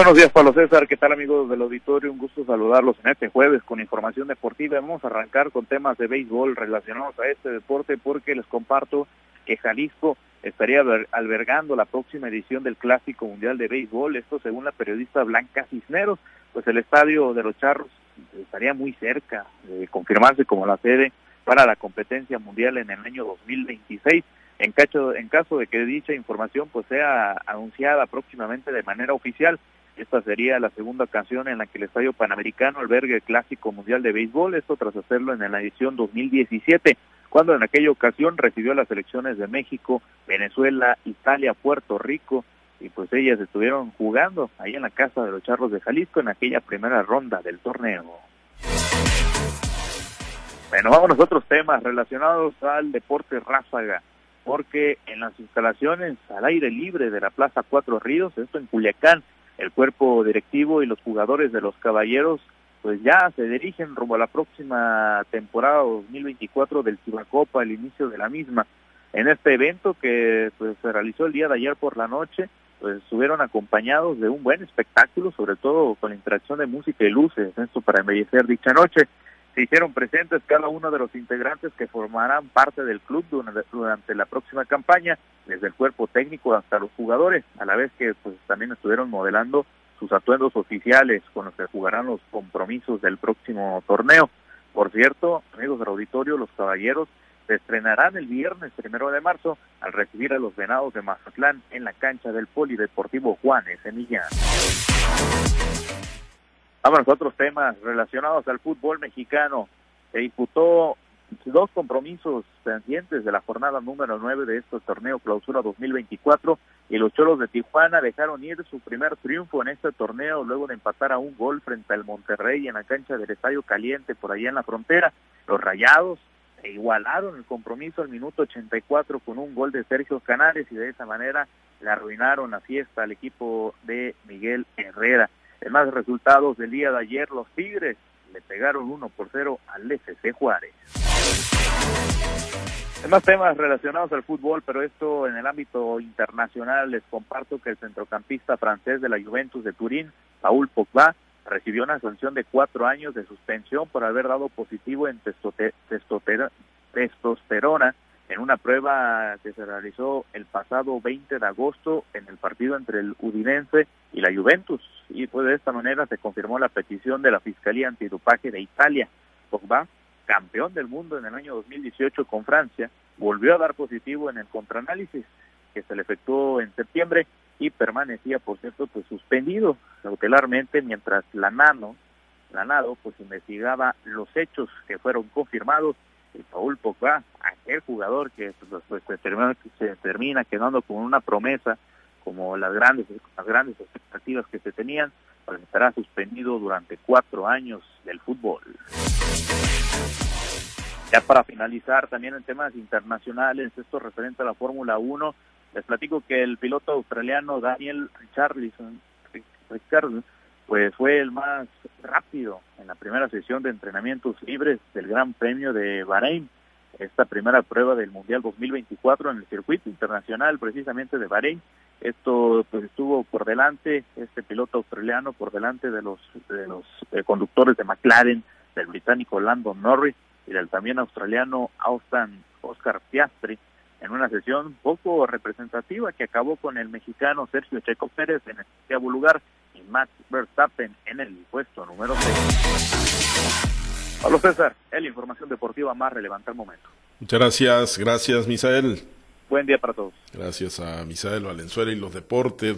buenos días, Pablo César. ¿Qué tal, amigos del auditorio? Un gusto saludarlos en este jueves con información deportiva. Vamos a arrancar con temas de béisbol relacionados a este deporte porque les comparto que Jalisco estaría albergando la próxima edición del Clásico Mundial de Béisbol. Esto según la periodista Blanca Cisneros, pues el estadio de los Charros estaría muy cerca de confirmarse como la sede para la competencia mundial en el año 2026. En caso, en caso de que dicha información pues sea anunciada próximamente de manera oficial, esta sería la segunda ocasión en la que el Estadio Panamericano albergue el Clásico Mundial de Béisbol, esto tras hacerlo en la edición 2017, cuando en aquella ocasión recibió las elecciones de México, Venezuela, Italia, Puerto Rico, y pues ellas estuvieron jugando ahí en la casa de los Charros de Jalisco en aquella primera ronda del torneo. Bueno, vamos a otros temas relacionados al deporte ráfaga, porque en las instalaciones al aire libre de la Plaza Cuatro Ríos, esto en Culiacán, el cuerpo directivo y los jugadores de los Caballeros pues ya se dirigen rumbo a la próxima temporada 2024 del Cibacopa, el inicio de la misma. En este evento que pues, se realizó el día de ayer por la noche, pues estuvieron acompañados de un buen espectáculo, sobre todo con la interacción de música y luces, esto para embellecer dicha noche se hicieron presentes cada uno de los integrantes que formarán parte del club durante, la próxima campaña, desde el cuerpo técnico hasta los jugadores, a la vez que pues también estuvieron modelando sus atuendos oficiales con los que jugarán los compromisos del próximo torneo. Por cierto, amigos del auditorio, los caballeros se estrenarán el viernes primero de marzo al recibir a los venados de Mazatlán en la cancha del Polideportivo Juanes en Millán. Vamos a otros temas relacionados al fútbol mexicano. Se disputó dos compromisos pendientes de la jornada número 9 de este torneo Clausura 2024 y los Cholos de Tijuana dejaron ir su primer triunfo en este torneo luego de empatar a un gol frente al Monterrey en la cancha del Estadio Caliente por allá en la frontera. Los Rayados igualaron el compromiso al minuto 84 con un gol de Sergio Canales y de esa manera le arruinaron la fiesta al equipo de Miguel Herrera. En más resultados del día de ayer, los Tigres le pegaron 1 por 0 al FC Juárez. En más temas relacionados al fútbol, pero esto en el ámbito internacional, les comparto que el centrocampista francés de la Juventus de Turín, Paul Pogba, recibió una sanción de cuatro años de suspensión por haber dado positivo en testosterona en una prueba que se realizó el pasado 20 de agosto en el partido entre el Udinense y la Juventus. Y pues de esta manera se confirmó la petición de la Fiscalía Antidopaje de Italia. Pogba, campeón del mundo en el año 2018 con Francia, volvió a dar positivo en el contraanálisis que se le efectuó en septiembre y permanecía, por cierto, pues suspendido cautelarmente mientras la Nano, la NADO, pues investigaba los hechos que fueron confirmados y Paul Pogba, aquel jugador que pues, pues, termina, se termina quedando con una promesa como las grandes las grandes expectativas que se tenían, pues estará suspendido durante cuatro años del fútbol. Ya para finalizar también en temas internacionales, esto referente a la Fórmula 1, les platico que el piloto australiano Daniel Richarlison, pues fue el más rápido en la primera sesión de entrenamientos libres del Gran Premio de Bahrein, esta primera prueba del Mundial 2024 en el circuito internacional precisamente de Bahrein. Esto pues estuvo por delante, este piloto australiano por delante de los, de los eh, conductores de McLaren, del británico Landon Norris y del también australiano Austin Oscar Piastri, en una sesión poco representativa que acabó con el mexicano Sergio Checo Pérez en el octavo lugar y Max Verstappen en el puesto número 6. Pablo César, es la información deportiva más relevante al momento. Muchas gracias, gracias Misael. Buen día para todos. Gracias a Misael Valenzuela y los deportes.